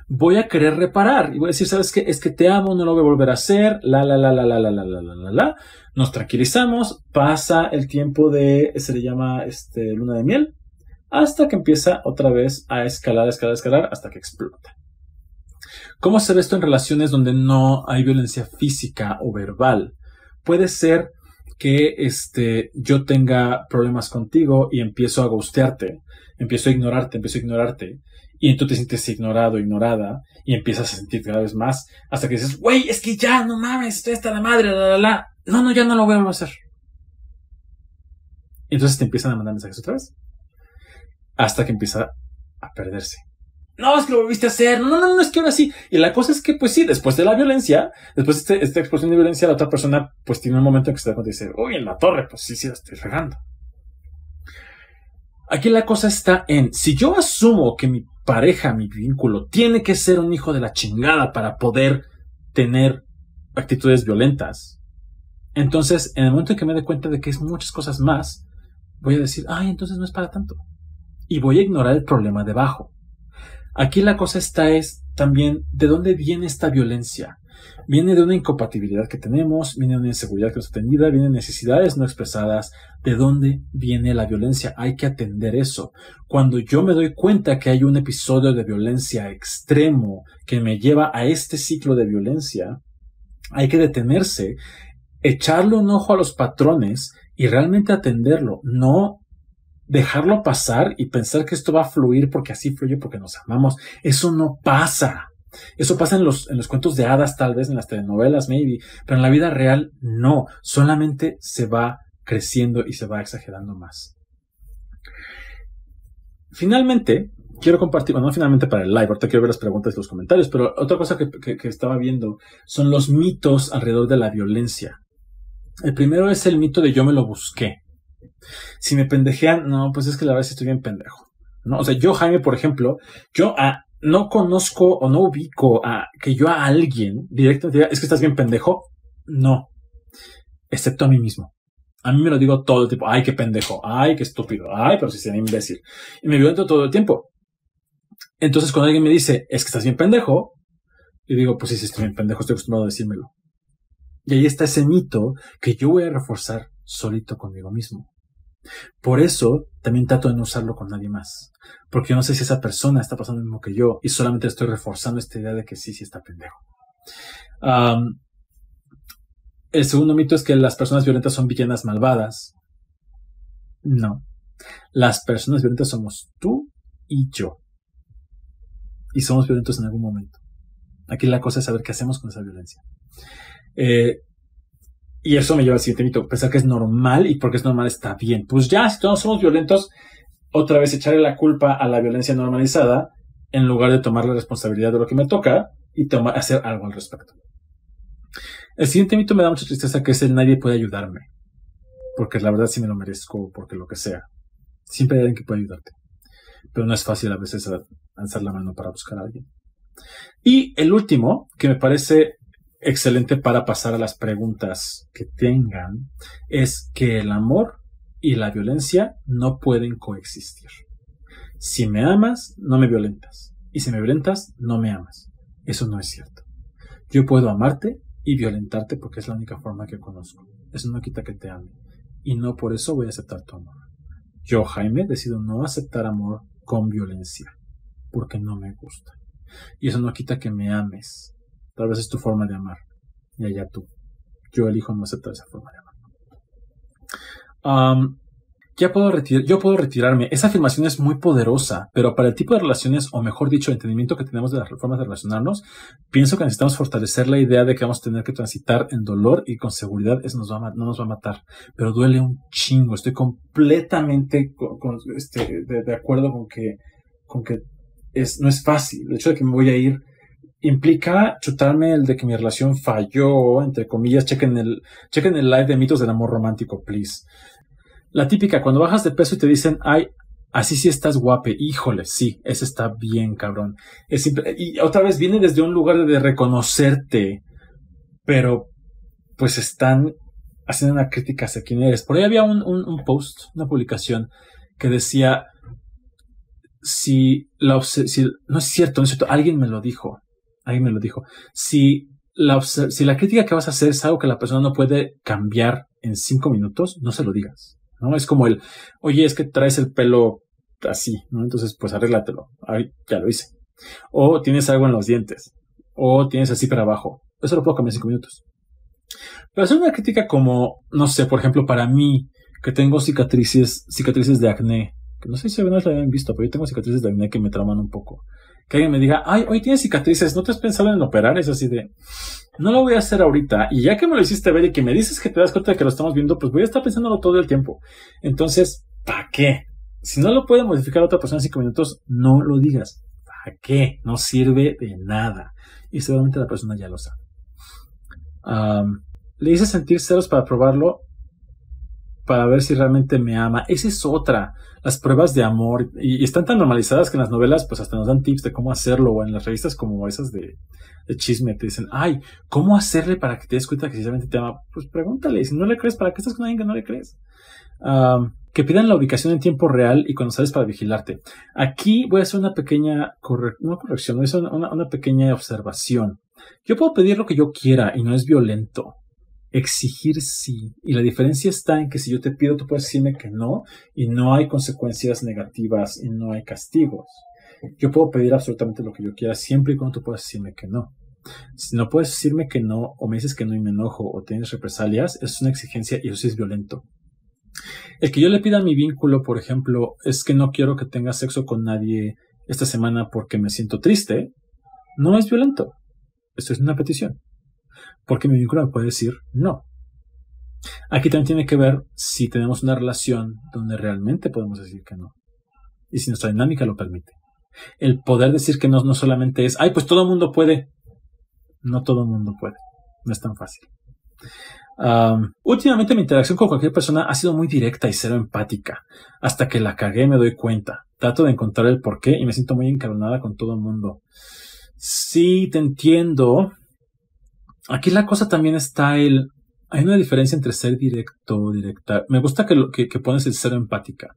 voy a querer reparar. Y voy a decir, ¿sabes qué? Es que te amo, no lo voy a volver a hacer, la, la, la, la, la, la, la, la, la, la, la. Nos tranquilizamos, pasa el tiempo de, se le llama, este, luna de miel, hasta que empieza otra vez a escalar, escalar, escalar, hasta que explota. ¿Cómo se ve esto en relaciones donde no hay violencia física o verbal? Puede ser que este, yo tenga problemas contigo y empiezo a gustearte, empiezo a ignorarte, empiezo a ignorarte, y entonces te sientes ignorado, ignorada, y empiezas a sentir cada vez más, hasta que dices, güey, es que ya, no mames, estoy hasta la madre, la, la, la. No, no, ya no lo voy a hacer. entonces te empiezan a mandar mensajes otra vez. Hasta que empieza a perderse no, es que lo volviste a hacer, no, no, no, es que ahora sí. Y la cosa es que, pues sí, después de la violencia, después de este, esta explosión de violencia, la otra persona, pues tiene un momento en que se da cuenta y dice, uy, en la torre, pues sí, sí, la estoy regando. Aquí la cosa está en, si yo asumo que mi pareja, mi vínculo, tiene que ser un hijo de la chingada para poder tener actitudes violentas, entonces, en el momento en que me dé cuenta de que es muchas cosas más, voy a decir, ay, entonces no es para tanto. Y voy a ignorar el problema debajo. Aquí la cosa está es también de dónde viene esta violencia. Viene de una incompatibilidad que tenemos, viene de una inseguridad que no está atendida, vienen necesidades no expresadas. ¿De dónde viene la violencia? Hay que atender eso. Cuando yo me doy cuenta que hay un episodio de violencia extremo que me lleva a este ciclo de violencia, hay que detenerse, echarle un ojo a los patrones y realmente atenderlo, no dejarlo pasar y pensar que esto va a fluir porque así fluye porque nos amamos. Eso no pasa. Eso pasa en los, en los cuentos de hadas, tal vez en las telenovelas, maybe, pero en la vida real no. Solamente se va creciendo y se va exagerando más. Finalmente, quiero compartir, bueno, no finalmente para el live, ahorita quiero ver las preguntas y los comentarios, pero otra cosa que, que estaba viendo son los mitos alrededor de la violencia. El primero es el mito de yo me lo busqué. Si me pendejean, no, pues es que la verdad sí estoy bien pendejo. ¿no? O sea, yo, Jaime, por ejemplo, yo no conozco o no ubico a que yo a alguien directamente diga, es que estás bien pendejo. No. Excepto a mí mismo. A mí me lo digo todo el tiempo. Ay, qué pendejo. Ay, qué estúpido. Ay, pero si sea imbécil. Y me violento todo el tiempo. Entonces, cuando alguien me dice, es que estás bien pendejo, y digo, pues sí, sí, estoy bien pendejo, estoy acostumbrado a decírmelo. Y ahí está ese mito que yo voy a reforzar solito conmigo mismo. Por eso también trato de no usarlo con nadie más. Porque yo no sé si esa persona está pasando lo mismo que yo y solamente estoy reforzando esta idea de que sí, sí está pendejo. el segundo mito es que las personas violentas son villanas malvadas. No. Las personas violentas somos tú y yo. Y somos violentos en algún momento. Aquí la cosa es saber qué hacemos con esa violencia. Eh, y eso me lleva al siguiente mito, pensar que es normal y porque es normal está bien. Pues ya, si todos somos violentos, otra vez echarle la culpa a la violencia normalizada en lugar de tomar la responsabilidad de lo que me toca y tomar, hacer algo al respecto. El siguiente mito me da mucha tristeza que es el nadie puede ayudarme. Porque la verdad sí me lo merezco, porque lo que sea. Siempre hay alguien que puede ayudarte. Pero no es fácil a veces alzar la mano para buscar a alguien. Y el último, que me parece excelente para pasar a las preguntas que tengan, es que el amor y la violencia no pueden coexistir. Si me amas, no me violentas. Y si me violentas, no me amas. Eso no es cierto. Yo puedo amarte y violentarte porque es la única forma que conozco. Eso no quita que te ame. Y no por eso voy a aceptar tu amor. Yo, Jaime, decido no aceptar amor con violencia. Porque no me gusta. Y eso no quita que me ames. Tal vez es tu forma de amar. Y allá tú. Yo elijo no aceptar esa forma de amar. ya puedo yo puedo retirarme. Esa afirmación es muy poderosa, pero para el tipo de relaciones, o mejor dicho, entendimiento que tenemos de las formas de relacionarnos, pienso que necesitamos fortalecer la idea de que vamos a tener que transitar en dolor y con seguridad eso no nos va a matar. Pero duele un chingo. Estoy completamente este, de, acuerdo con que, no es fácil. El hecho de que me voy a ir implica chutarme el de que mi relación falló, entre comillas, chequen el, chequen el live de mitos del amor romántico, please. La típica, cuando bajas de peso y te dicen, ay, así sí estás guape, híjole, sí, ese está bien, cabrón. Es y otra vez viene desde un lugar de reconocerte, pero pues están haciendo una crítica hacia quién eres. Por ahí había un, post, una publicación que decía, si la si, no es cierto, no es cierto, alguien me lo dijo, alguien me lo dijo. Si la, crítica que vas a hacer es algo que la persona no puede cambiar en cinco minutos, no se lo digas. ¿no? Es como el, oye, es que traes el pelo así, ¿no? Entonces, pues arréglatelo. Ay, ya lo hice. O tienes algo en los dientes. O tienes así para abajo. Eso lo puedo cambiar en cinco minutos. Pero hacer una crítica como, no sé, por ejemplo, para mí, que tengo cicatrices, cicatrices de acné, que no sé si alguna vez la habían visto, pero yo tengo cicatrices de acné que me trauman un poco. Que alguien me diga, ay, hoy tienes cicatrices, ¿no te has pensado en operar? Es así de, no lo voy a hacer ahorita. Y ya que me lo hiciste ver y que me dices que te das cuenta de que lo estamos viendo, pues voy a estar pensándolo todo el tiempo. Entonces, ¿para qué? Si no lo puede modificar otra persona en cinco minutos, no lo digas. ¿Para qué? No sirve de nada. Y seguramente la persona ya lo sabe. le hice sentir celos para probarlo para ver si realmente me ama. Esa es otra. Las pruebas de amor. Y, están tan normalizadas que en las novelas, pues hasta nos dan tips de cómo hacerlo. O en las revistas como esas de, chisme, te dicen, ay, ¿cómo hacerle para que te des cuenta que si realmente te ama? Pues pregúntale. Si no le crees, ¿para qué estás con alguien que no le crees? que pidan la ubicación en tiempo real y cuando sales para vigilarte. Aquí voy a hacer una pequeña no corrección, una, una pequeña observación. Yo puedo pedir lo que yo quiera y no es violento exigir sí. Y la diferencia está en que si yo te pido, tú puedes decirme que no y no hay consecuencias negativas y no hay castigos. Yo puedo pedir absolutamente lo que yo quiera siempre y cuando tú puedas decirme que no. Si no puedes decirme que no o me dices que no y me enojo o tienes represalias, es una exigencia y eso es violento. El que yo le pida mi vínculo, por ejemplo, es que no quiero que tenga sexo con nadie esta semana porque me siento triste, no es violento. Esto es una petición porque mi vínculo me puede decir no. Aquí también tiene que ver si tenemos una relación donde realmente podemos decir que no. Y si nuestra dinámica lo permite. El poder decir que no no solamente es, ay, pues todo el mundo puede. No todo el mundo puede. No es tan fácil. últimamente mi interacción con cualquier persona ha sido muy directa y cero empática. Hasta que la cagué me doy cuenta. Trato de encontrar el porqué y me siento muy encarnada con todo el mundo. Sí, te entiendo. Aquí la cosa también está el... Hay una diferencia entre ser directo, directa. Me gusta que, lo, que, pones el ser empática,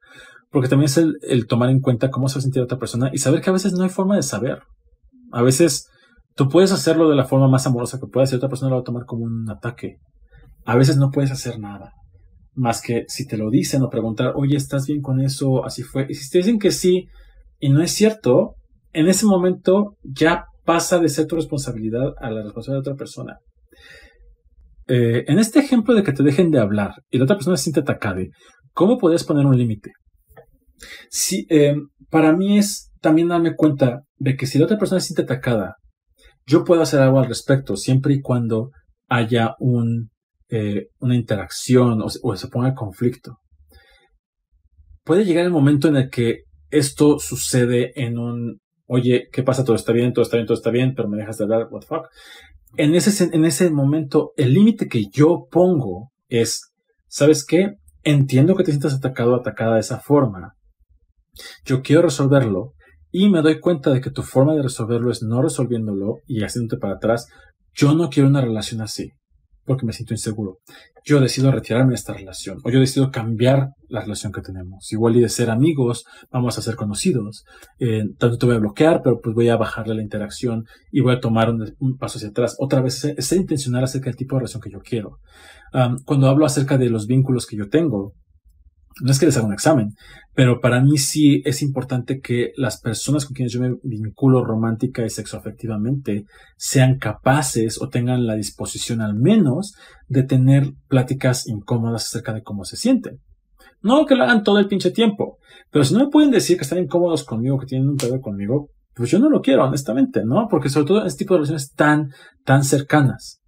porque también es el, tomar en cuenta cómo se va a sentir otra persona y saber que a veces no hay forma de saber. A veces tú puedes hacerlo de la forma más amorosa que puedas y otra persona lo va a tomar como un ataque. A veces no puedes hacer nada. Más que si te lo dicen o preguntar, oye, ¿estás bien con eso? Así fue. Y si te dicen que sí y no es cierto, en ese momento ya pasa de ser tu responsabilidad a la responsabilidad de otra persona. Eh, en este ejemplo de que te dejen de hablar y la otra persona se siente atacada, ¿cómo podrías poner un límite? Si, eh, para mí es también darme cuenta de que si la otra persona se siente atacada, yo puedo hacer algo al respecto siempre y cuando haya eh, una interacción o se, ponga conflicto. puede llegar el momento en el que esto sucede en un, oye, ¿qué pasa? Todo está bien, todo está bien, todo está bien, pero me dejas de hablar, what the fuck. En ese, en ese momento, el límite que yo pongo es, ¿sabes qué? Entiendo que te sientas atacado o atacada de esa forma. Yo quiero resolverlo y me doy cuenta de que tu forma de resolverlo es no resolviéndolo y haciéndote para atrás. Yo no quiero una relación así porque me siento inseguro. Yo decido retirarme de esta relación o yo decido cambiar la relación que tenemos. Igual y de ser amigos, vamos a ser conocidos. Eh, tanto te voy a bloquear, pero pues voy a bajarle la interacción y voy a tomar un, paso hacia atrás. Otra vez, ser intencional acerca del tipo de relación que yo quiero. cuando hablo acerca de los vínculos que yo tengo, no es que les haga un examen, pero para mí sí es importante que las personas con quienes yo me vinculo romántica y sexoafectivamente sean capaces o tengan la disposición al menos de tener pláticas incómodas acerca de cómo se sienten. No que lo hagan todo el pinche tiempo, pero si no me pueden decir que están incómodos conmigo, que tienen un pedo conmigo, pues yo no lo quiero, honestamente, ¿no? Porque sobre todo en este tipo de relaciones tan, tan cercanas.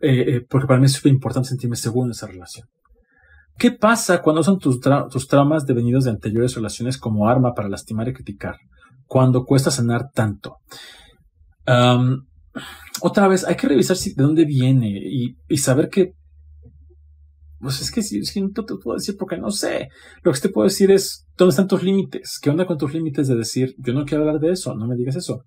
Eh, eh, porque para mí es súper importante sentirme seguro en esa relación. ¿Qué pasa cuando usan tus, tus traumas devenidos de anteriores relaciones como arma para lastimar y criticar? Cuando cuesta sanar tanto. otra vez, hay que revisar de dónde viene y, saber que pues es que si, no te puedo decir porque no sé. Lo que te puedo decir es dónde están tus límites. ¿Qué onda con tus límites de decir yo no quiero hablar de eso? No me digas eso.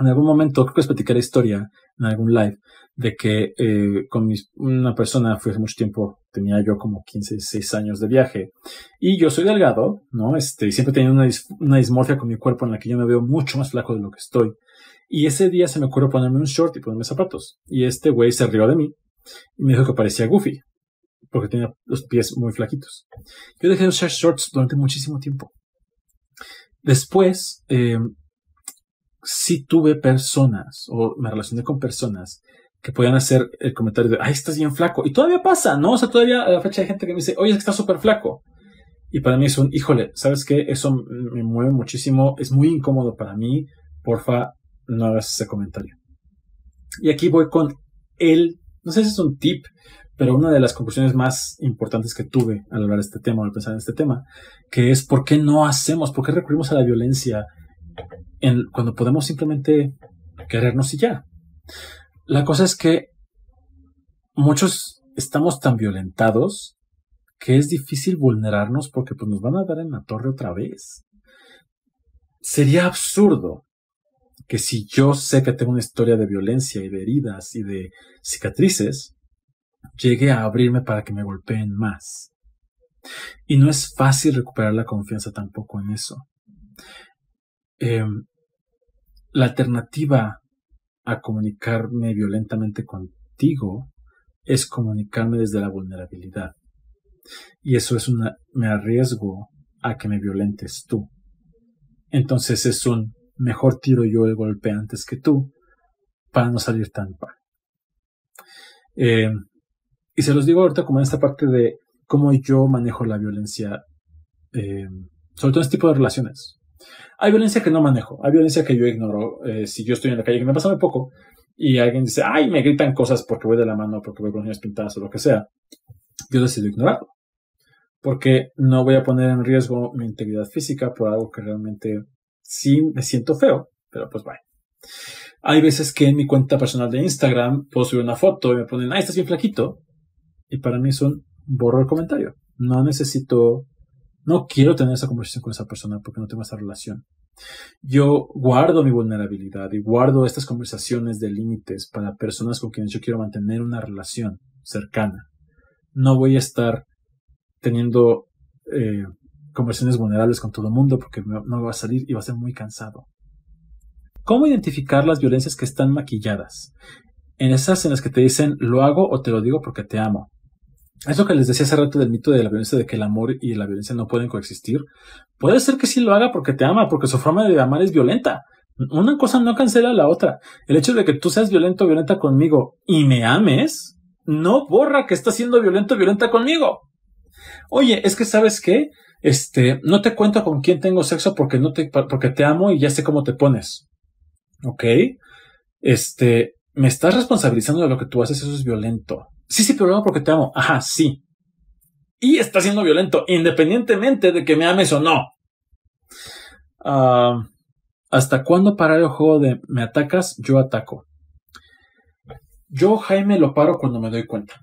En algún momento, creo que les platicar la historia en algún live de que eh, con una persona fue hace mucho tiempo, tenía yo como 15, 16 años de viaje y yo soy delgado, ¿no? Este, y siempre tenido una, una dismorfia con mi cuerpo en la que yo me veo mucho más flaco de lo que estoy. Y ese día se me ocurrió ponerme un short y ponerme zapatos. Y este güey se rió de mí y me dijo que parecía Goofy porque tenía los pies muy flaquitos. Yo dejé de usar shorts durante muchísimo tiempo. Después, eh, sí tuve personas o me relacioné con personas que podían hacer el comentario de, ay, estás bien flaco. Y todavía pasa, ¿no? O sea, todavía a la fecha hay gente que me dice, oye, es que estás súper flaco. Y para mí es un, híjole, ¿sabes qué? Eso me mueve muchísimo, es muy incómodo para mí. Porfa, no hagas ese comentario. Y aquí voy con el, no sé si es un tip, pero una de las conclusiones más importantes que tuve al hablar de este tema, al pensar en este tema, que es por qué no hacemos, por qué recurrimos a la violencia en, cuando podemos simplemente querernos y ya. La cosa es que muchos estamos tan violentados que es difícil vulnerarnos porque pues, nos van a dar en la torre otra vez. Sería absurdo que si yo sé que tengo una historia de violencia y de heridas y de cicatrices, llegue a abrirme para que me golpeen más. Y no es fácil recuperar la confianza tampoco en eso. Em, la alternativa a comunicarme violentamente contigo es comunicarme desde la vulnerabilidad. Y eso es una, me arriesgo a que me violentes tú. Entonces es un mejor tiro yo el golpe antes que tú para no salir tan mal. Eh, y se los digo ahorita como en esta parte de cómo yo manejo la violencia, eh, sobre todo en este tipo de relaciones. Hay violencia que no manejo, hay violencia que yo ignoro. Eh, si yo estoy en la calle, que me pasa muy poco, y alguien dice, ay, me gritan cosas porque voy de la mano, porque voy con uñas pintadas o lo que sea, yo decido ignorarlo. Porque no voy a poner en riesgo mi integridad física por algo que realmente sí me siento feo, pero pues vaya. Hay veces que en mi cuenta personal de Instagram puedo subir una foto y me ponen, ay, estás bien flaquito. Y para mí es un borro el comentario. No necesito no quiero tener esa conversación con esa persona porque no tengo esa relación. Yo guardo mi vulnerabilidad y guardo estas conversaciones de límites para personas con quienes yo quiero mantener una relación cercana. No voy a estar teniendo eh, conversaciones vulnerables con todo el mundo porque no me va a salir y va a ser muy cansado. ¿Cómo identificar las violencias que están maquilladas? En esas en las que te dicen lo hago o te lo digo porque te amo. Es lo que les decía hace rato del mito de la violencia, de que el amor y la violencia no pueden coexistir. Puede ser que sí lo haga porque te ama, porque su forma de amar es violenta. Una cosa no cancela la otra. El hecho de que tú seas violento o violenta conmigo y me ames, no borra que estás siendo violento o violenta conmigo. Oye, es que sabes qué? Este, no te cuento con quién tengo sexo porque no te, porque te amo y ya sé cómo te pones. ¿Ok? Este, me estás responsabilizando de lo que tú haces, eso es violento. Sí, sí, pero porque te amo. Ajá, sí. y está siendo violento, independientemente de que me ames o no. Ah, ¿Hasta cuándo parar el juego de me atacas, yo ataco? Yo, Jaime, lo paro cuando me doy cuenta.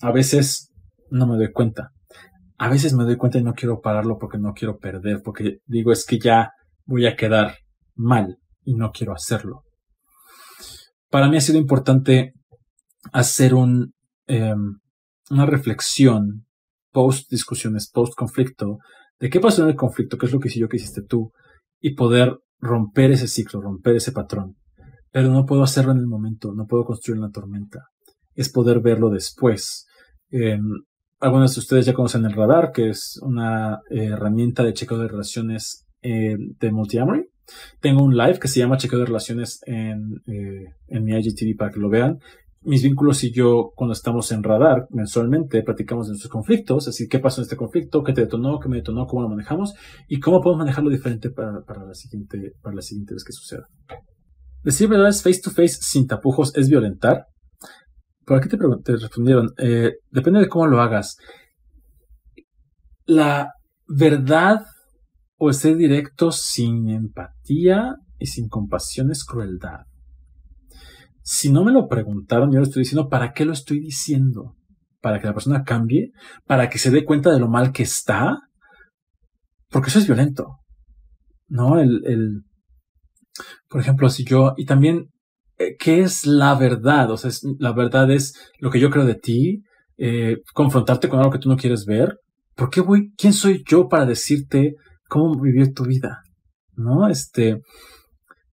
A veces no me doy cuenta. A veces me doy cuenta y no quiero pararlo porque no quiero perder, porque digo es que ya voy a quedar mal y no quiero hacerlo. Para mí ha sido importante hacer un, em, una reflexión post discusiones, post conflicto, de qué pasó en el conflicto, qué es lo que hice yo, qué hiciste tú, y poder romper ese ciclo, romper ese patrón. Pero no puedo hacerlo en el momento, no puedo construir una tormenta. Es poder verlo después. Em, algunos de ustedes ya conocen el radar, que es una eh, herramienta de chequeo de relaciones eh, de Multiamory. Tengo un live que se llama Chequeo de Relaciones en, eh, en mi IGTV para que lo vean mis vínculos y yo, cuando estamos en radar mensualmente, platicamos de nuestros conflictos, así qué pasó en este conflicto, qué te detonó, qué me detonó, cómo lo manejamos y cómo podemos manejarlo diferente para, para la, siguiente, para la siguiente vez que suceda. Decir verdades face to face sin tapujos es violentar. ¿Por aquí te, te respondieron? Eh, depende de cómo lo hagas. La verdad o ser directo sin empatía y sin compasión es crueldad si no me lo preguntaron, yo lo estoy diciendo, ¿para qué lo estoy diciendo? ¿Para que la persona cambie? ¿Para que se dé cuenta de lo mal que está? Porque eso es violento. ¿No? El, el por ejemplo, si yo, y también, eh, ¿qué es la verdad? O sea, la verdad es lo que yo creo de ti, eh, confrontarte con algo que tú no quieres ver. ¿Por qué voy? ¿Quién soy yo para decirte cómo vivir tu vida? ¿No? Este,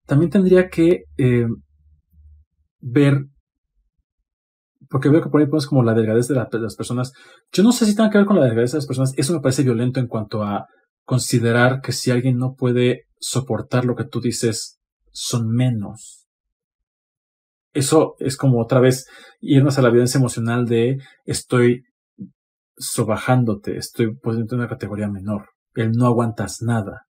también tendría que eh, ver, porque veo que por pones como la delgadez de, las personas. Yo no sé si tiene que ver con la delgadez de las personas. Eso me parece violento en cuanto a considerar que si alguien no puede soportar lo que tú dices, son menos. Eso es como otra vez irnos a la violencia emocional de estoy sobajándote, estoy poniendo en una categoría menor. El no aguantas nada.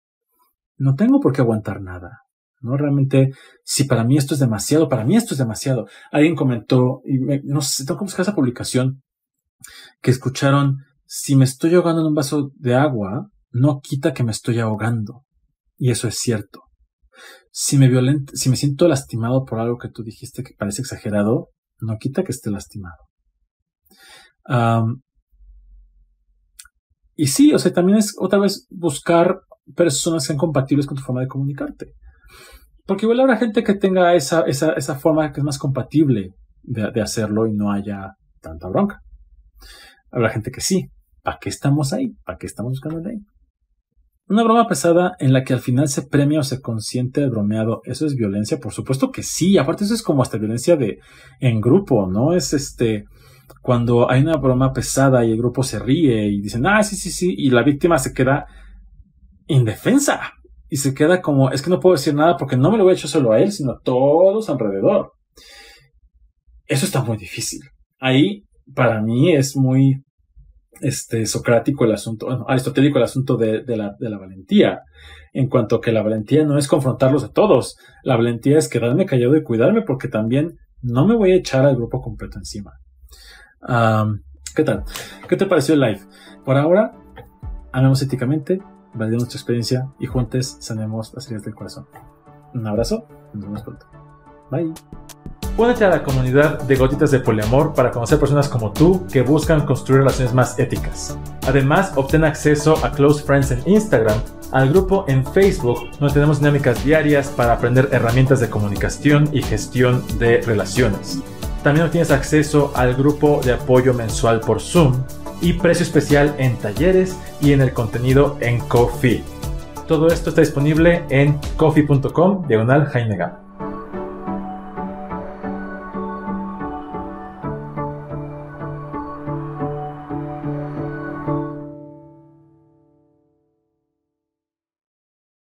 No tengo por qué aguantar nada. ¿No? Realmente, si para mí esto es demasiado, para mí esto es demasiado. Alguien comentó, y no sé, tengo que buscar esa publicación, que escucharon, si me estoy ahogando en un vaso de agua, no quita que me estoy ahogando. Y eso es cierto. Si me violent, si me siento lastimado por algo que tú dijiste que parece exagerado, no quita que esté lastimado. y sí, o sea, también es otra vez buscar personas que sean compatibles con tu forma de comunicarte. Porque igual habrá gente que tenga esa, esa, esa forma que es más compatible de, hacerlo y no haya tanta bronca. Habrá gente que sí. ¿Para qué estamos ahí? ¿Para qué estamos buscando el ahí? Una broma pesada en la que al final se premia o se consiente el bromeado, ¿eso es violencia? Por supuesto que sí. Aparte, eso es como hasta violencia de en grupo, ¿no? Es este cuando hay una broma pesada y el grupo se ríe y dicen, ah, sí, sí, sí, y la víctima se queda indefensa y se queda como, es que no puedo decir nada porque no me lo voy a hecho solo a él, sino a todos alrededor. Eso está muy difícil. Ahí, para mí, es muy este, socrático el asunto, bueno, aristotélico el asunto de, la, de la valentía, en cuanto que la valentía no es confrontarlos a todos, la valentía es quedarme callado y cuidarme porque también no me voy a echar al grupo completo encima. ¿Qué tal? ¿Qué te pareció el live? Por ahora, amemos éticamente, validemos nuestra experiencia y juntos sanemos las heridas del corazón. Un abrazo, nos vemos pronto. Bye. Únete a la comunidad de Gotitas de Poliamor para conocer personas como tú que buscan construir relaciones más éticas. Además, obtén acceso a Close Friends en Instagram, al grupo en Facebook, donde tenemos dinámicas diarias para aprender herramientas de comunicación y gestión de relaciones. También obtienes acceso al grupo de apoyo mensual por Zoom y precio especial en talleres y en el contenido en Coffee. Todo esto está disponible en coffee.com diagonal Jaime